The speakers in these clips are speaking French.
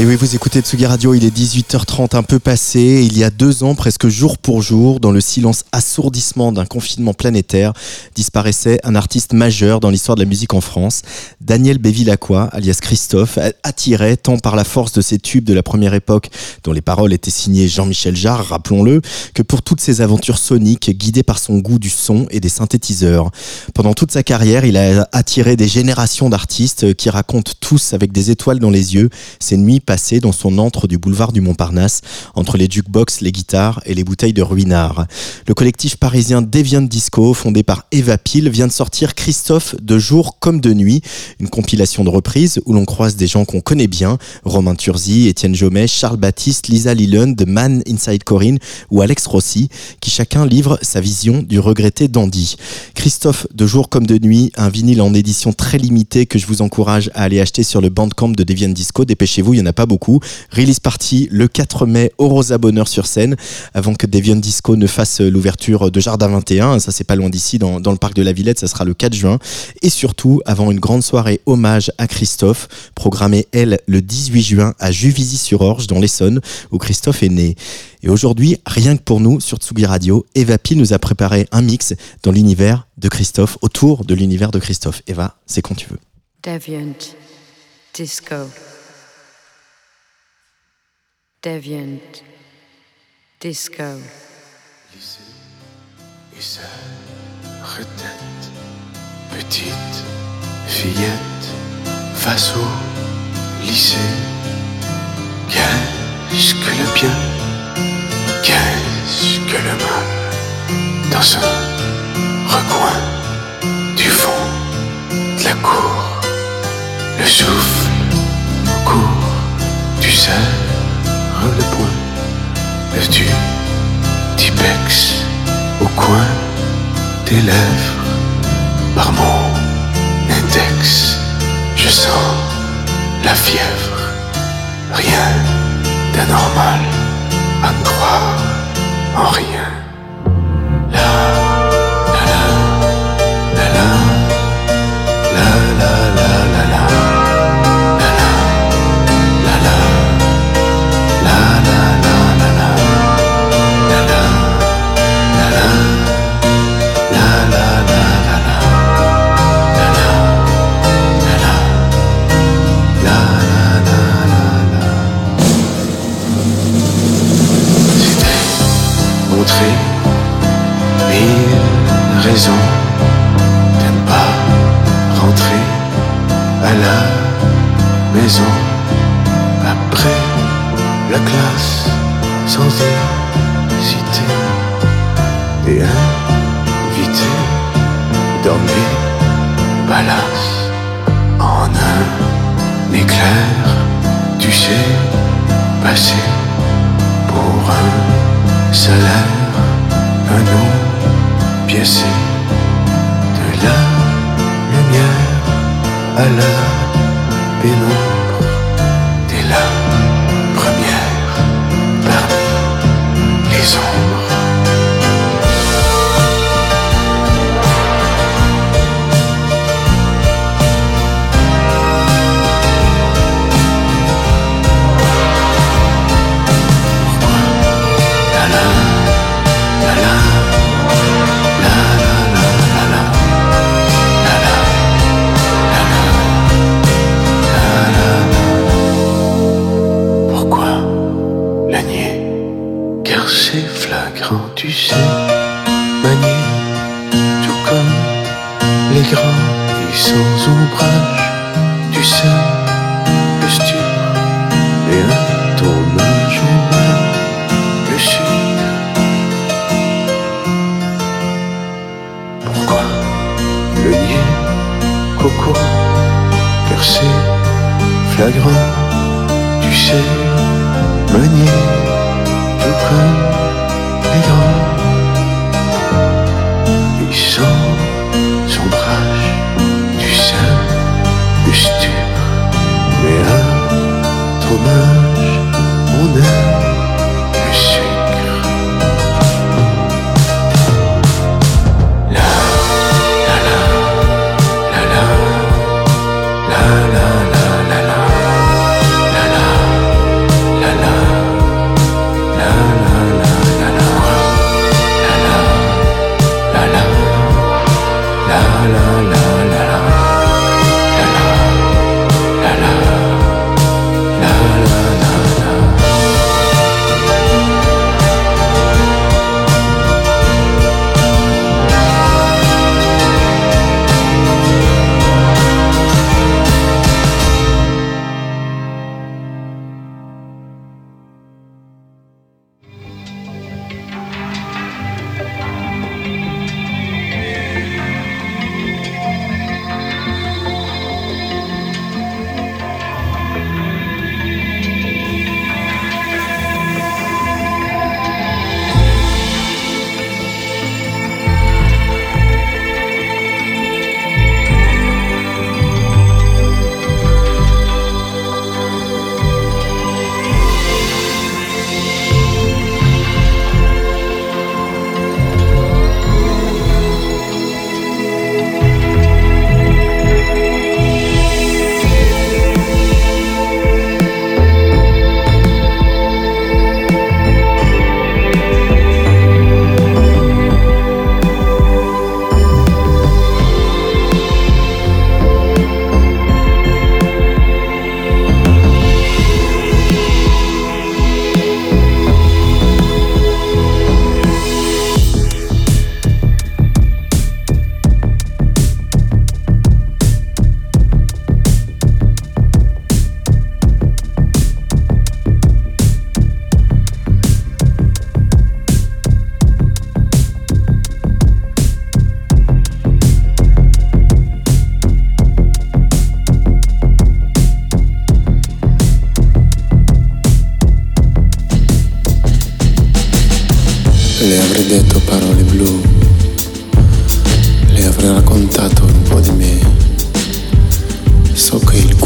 Et oui, vous écoutez Tsugi Radio, il est 18h30 un peu passé. Il y a deux ans, presque jour pour jour, dans le silence assourdissement d'un confinement planétaire, disparaissait un artiste majeur dans l'histoire de la musique en France. Daniel Bévilacqua, alias Christophe, attirait tant par la force de ses tubes de la première époque, dont les paroles étaient signées Jean-Michel Jarre, rappelons-le, que pour toutes ses aventures soniques, guidées par son goût du son et des synthétiseurs. Pendant toute sa carrière, il a attiré des générations d'artistes qui racontent tous avec des étoiles dans les yeux ces nuits passé dans son antre du boulevard du Montparnasse, entre les jukebox, les guitares et les bouteilles de ruinard. Le collectif parisien Deviant Disco, fondé par Eva Peel, vient de sortir Christophe de jour comme de nuit, une compilation de reprises où l'on croise des gens qu'on connaît bien, Romain Turzi, Étienne Jomet, Charles Baptiste, Lisa Lillund, The Man Inside Corinne ou Alex Rossi, qui chacun livre sa vision du regretté dandy. Christophe de jour comme de nuit, un vinyle en édition très limitée que je vous encourage à aller acheter sur le bandcamp de Deviant Disco. Dépêchez-vous, il y en a pas beaucoup. Release party le 4 mai au Rosa Bonheur sur scène, avant que Deviant Disco ne fasse l'ouverture de Jardin 21. Ça, c'est pas loin d'ici, dans, dans le parc de la Villette. Ça sera le 4 juin. Et surtout, avant une grande soirée hommage à Christophe, programmée, elle, le 18 juin à Juvisy-sur-Orge, dans l'Essonne, où Christophe est né. Et aujourd'hui, rien que pour nous, sur Tsugi Radio, Eva Pi nous a préparé un mix dans l'univers de Christophe, autour de l'univers de Christophe. Eva, c'est quand tu veux. Deviant Disco. Deviant Disco. Lycée et sa retête, petite fillette, face au lycée. Qu'est-ce que le bien, qu'est-ce que le mal, dans un recoin du fond de la cour, le souffle court, tu le point, lèves du Tipex au coin des lèvres, par mon index, je sens la fièvre, rien d'anormal à ne croire en rien. Raisons de ne pas rentrer à la maison après la classe sans hésiter et inviter dormir palace en un éclair tu sais passer pour un salaire, un nom de la lumière à la pénombre, t'es la première parmi les ombres.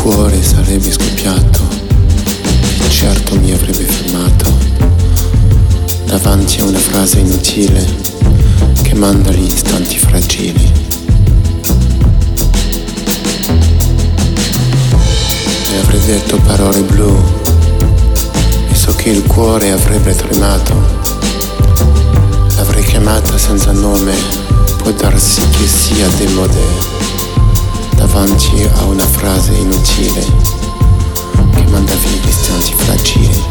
Cuore sarebbe scoppiato, e certo mi avrebbe fermato davanti a una frase inutile che manda gli istanti fragili. Le avrei detto parole blu e so che il cuore avrebbe tremato L'avrei chiamata senza nome, può darsi che sia demode, davanti a una frase inutile che manda via gli istanti fragili.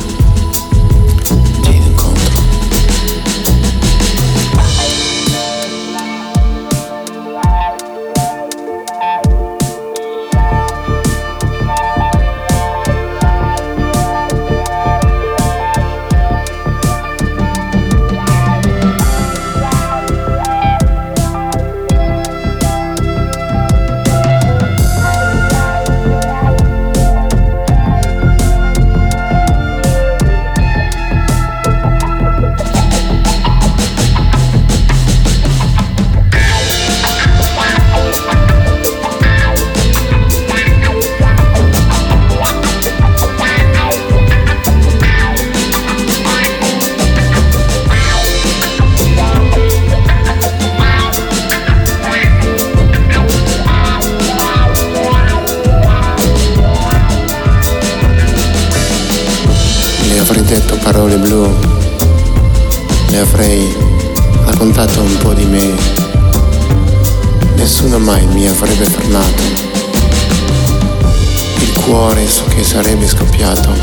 Che sarebbe scoppiato.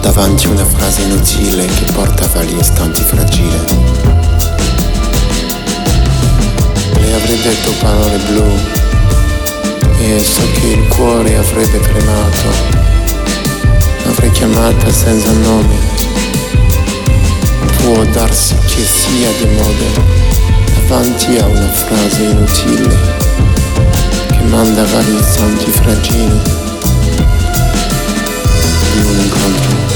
Davanti a una frase inutile che portava agli istanti fragili. Le avrei detto parole blu. E so che il cuore avrebbe tremato. L'avrei chiamata senza nome. Può darsi che sia di moda. Davanti a una frase inutile che manda vari istanti fragili 你又能扛得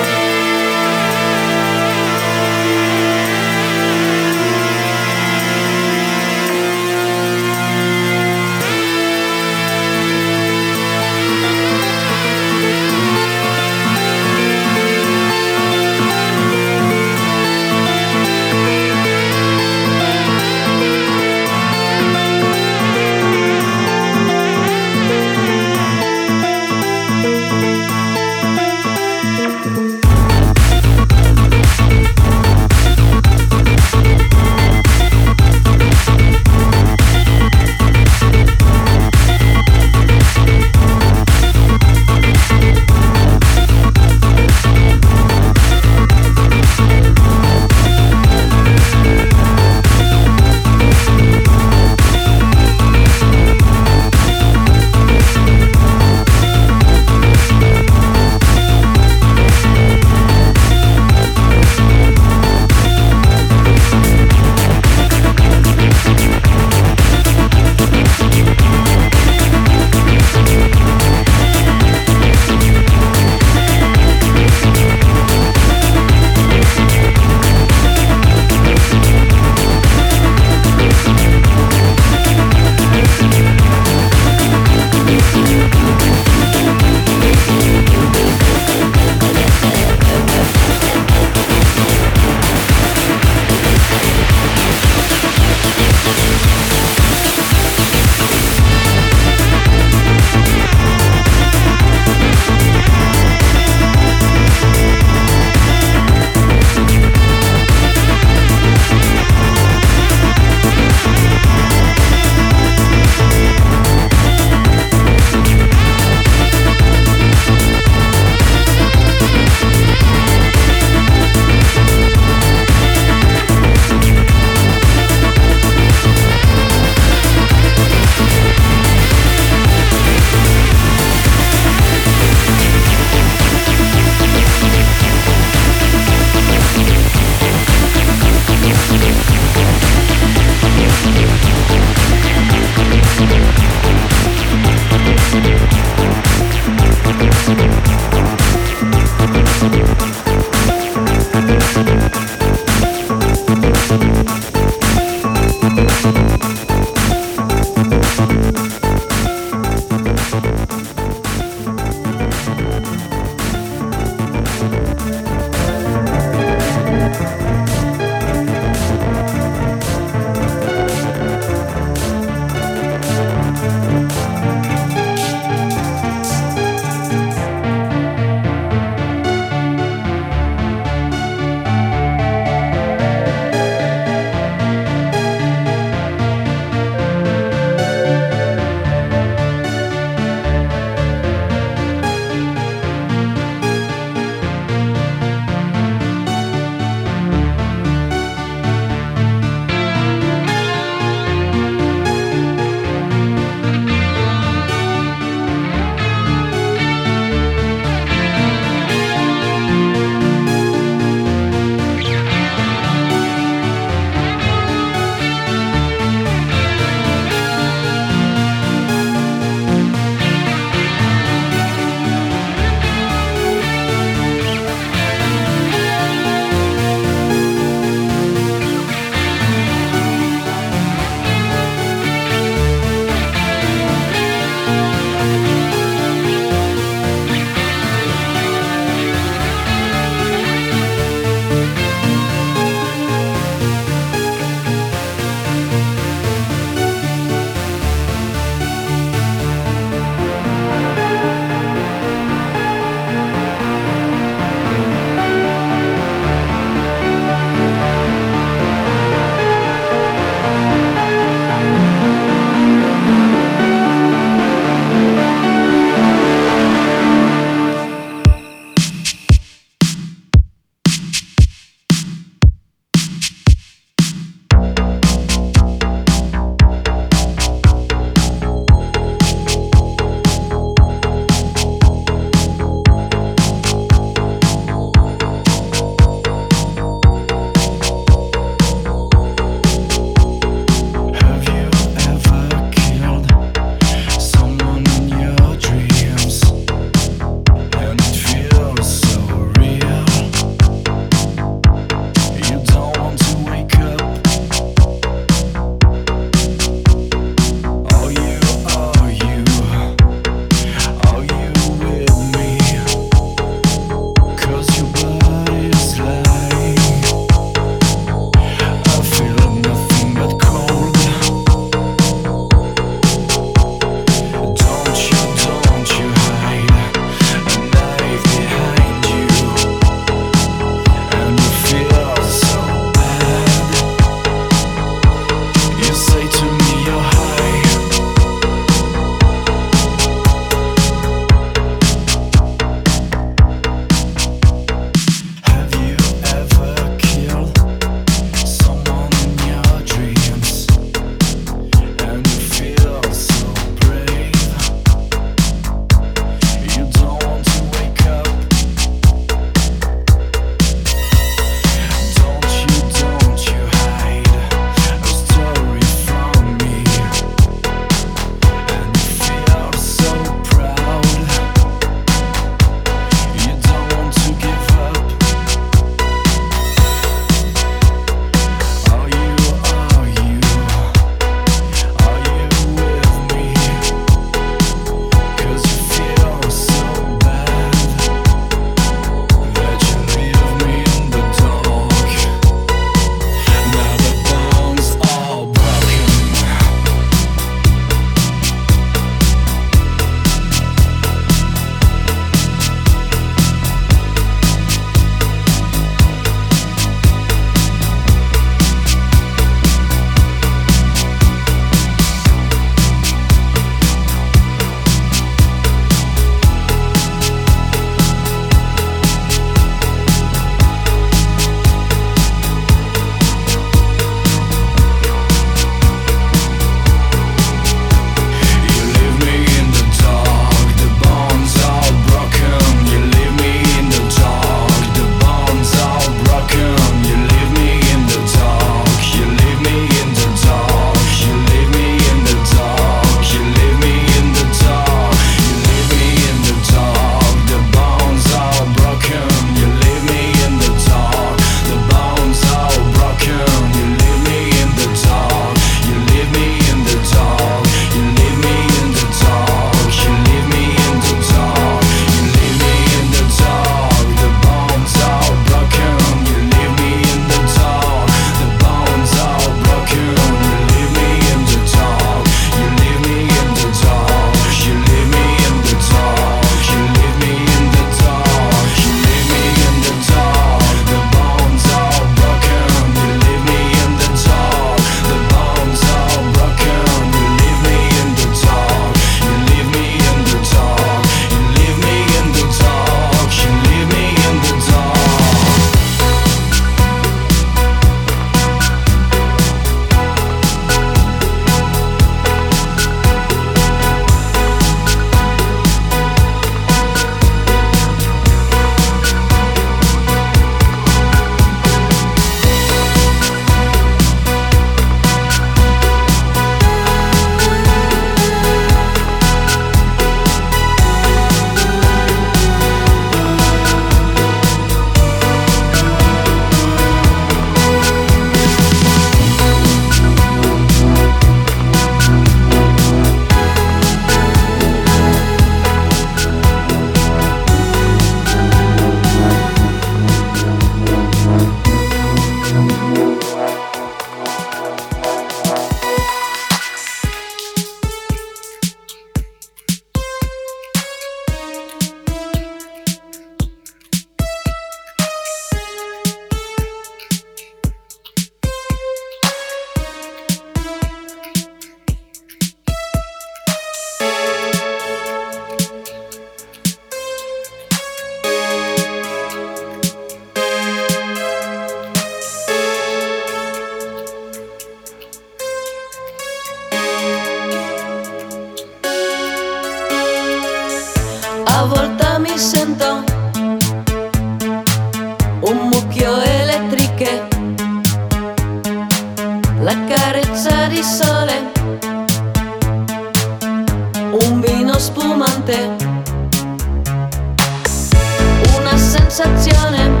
sensazione.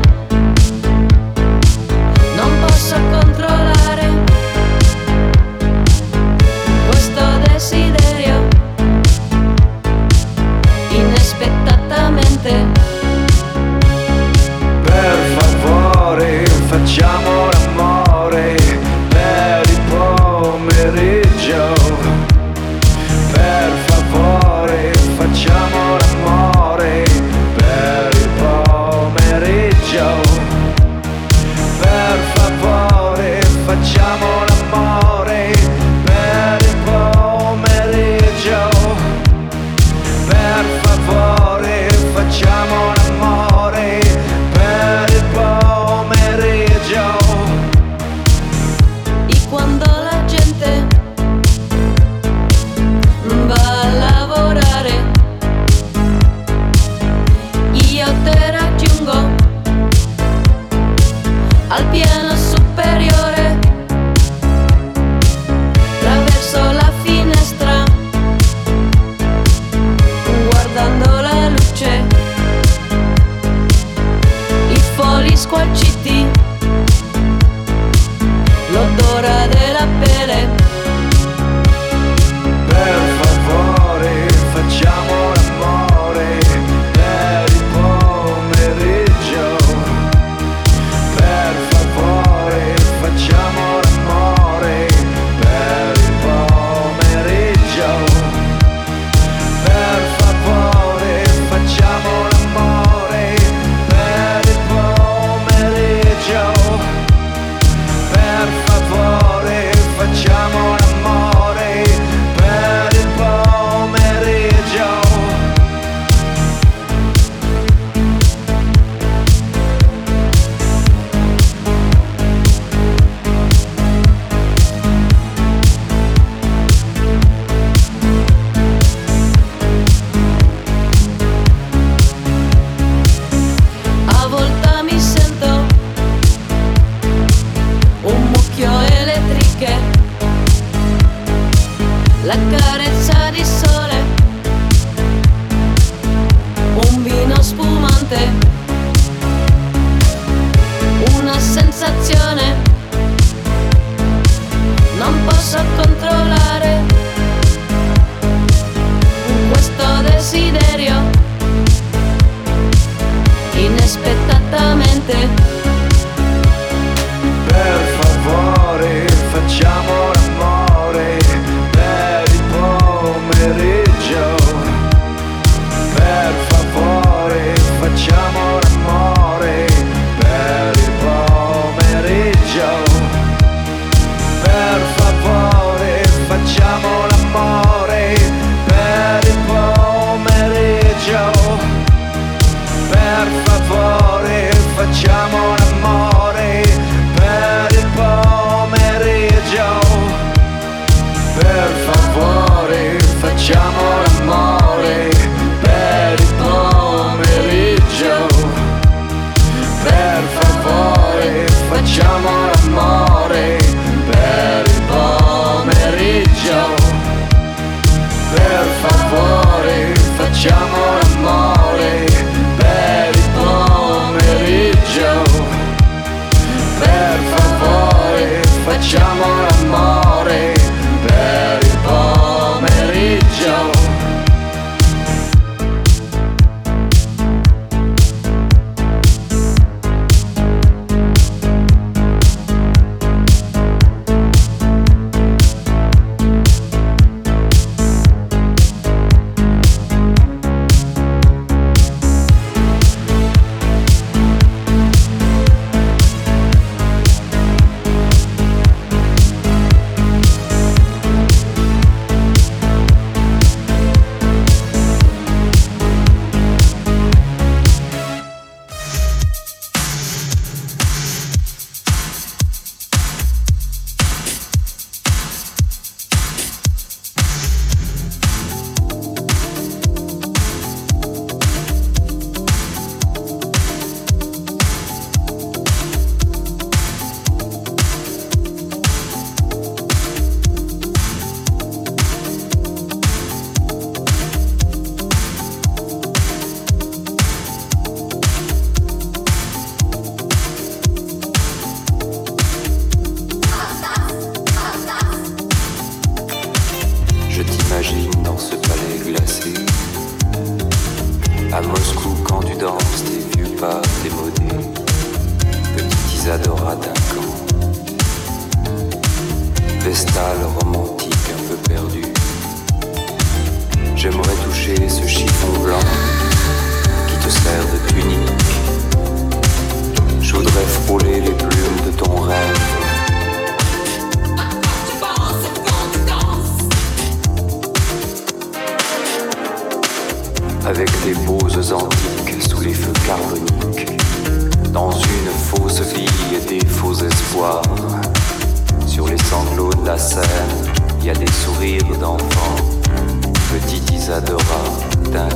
Non posso controllare. facciamo avec des poses antiques sous les feux carboniques, dans une fausse vie et des faux espoirs. Sur les sanglots de la scène, il y a des sourires d'enfants, petit Isadora d'un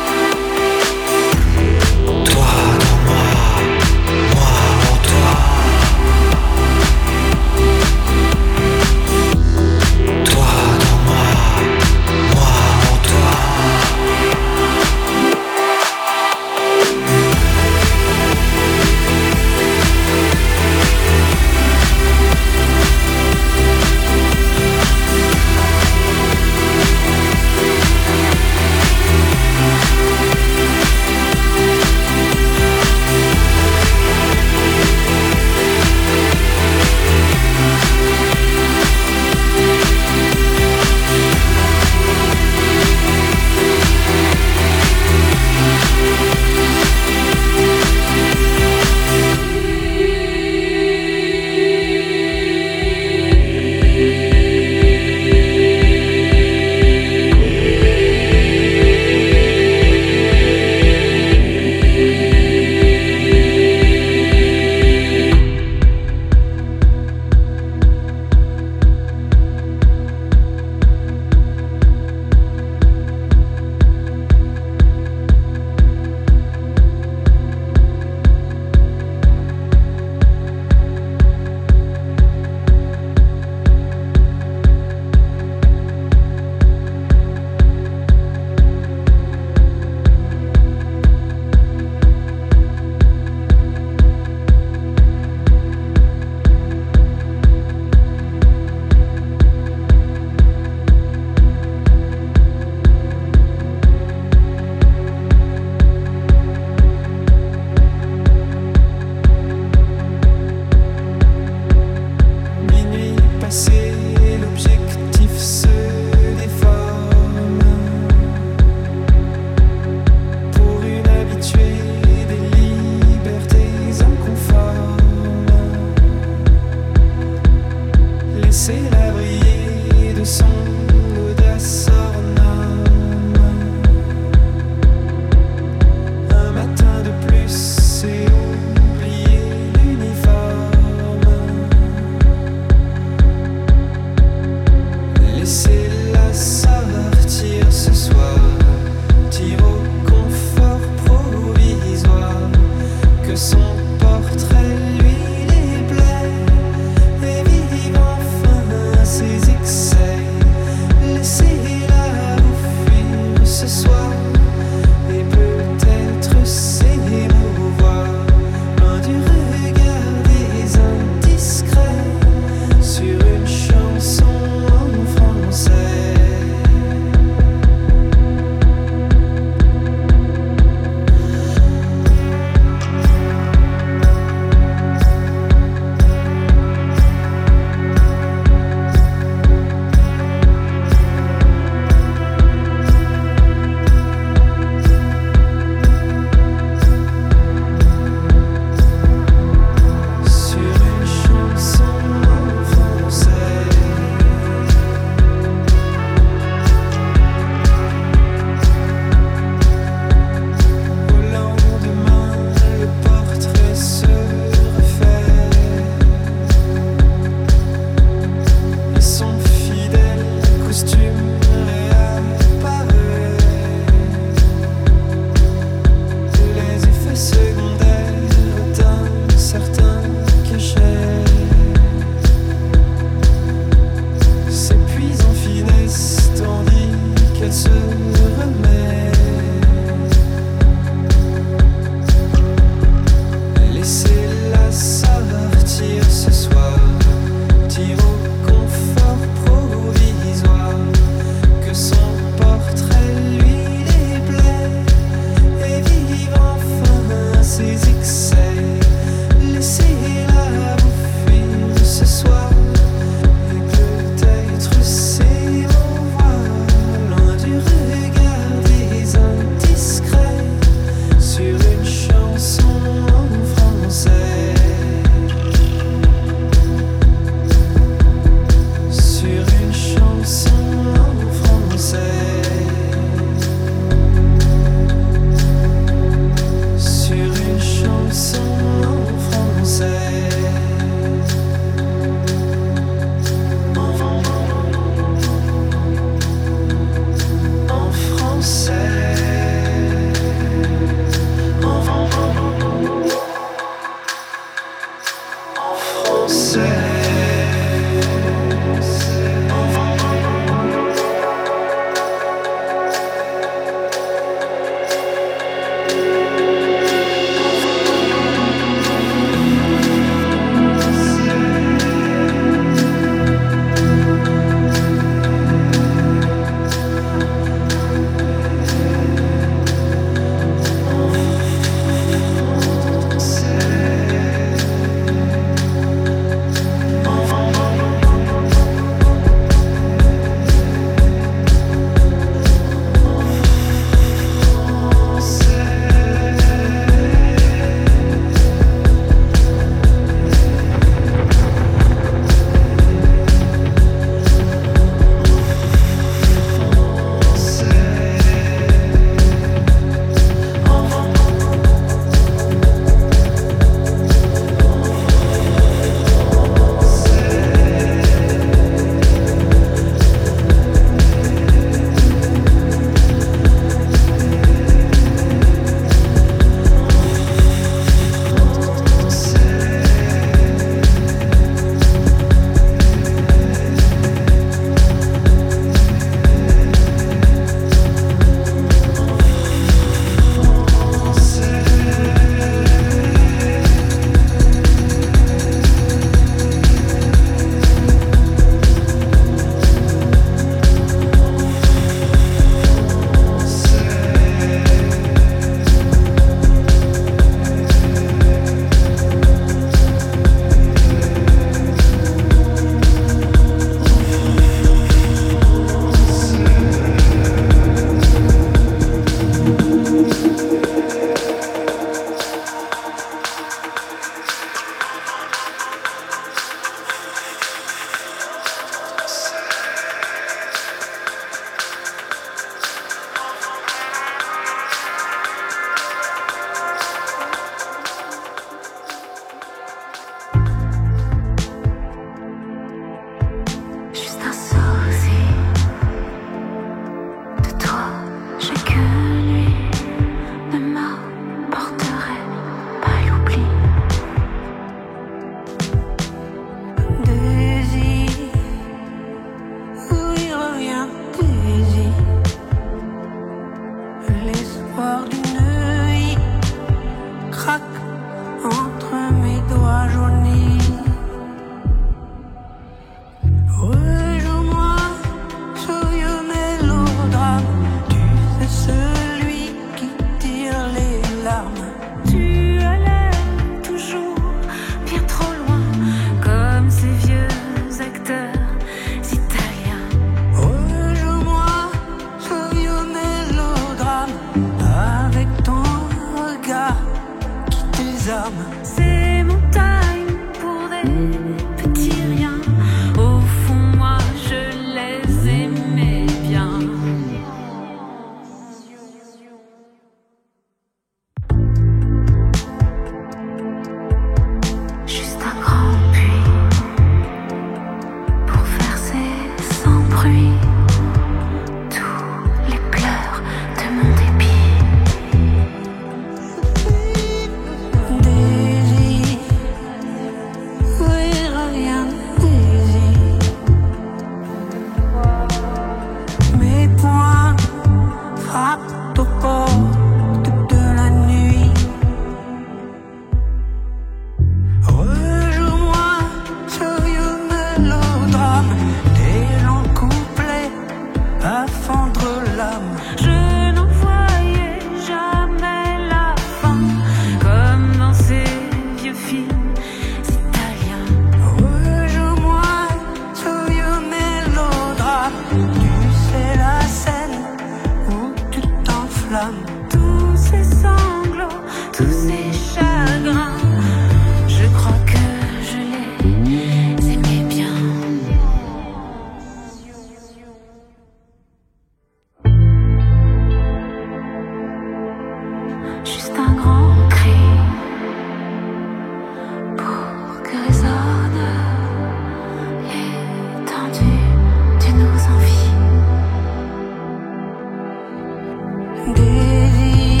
Désir,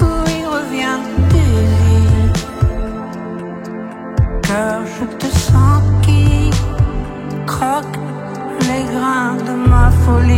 oui, il revient, désir. Car je te sens qui croque les grains de ma folie.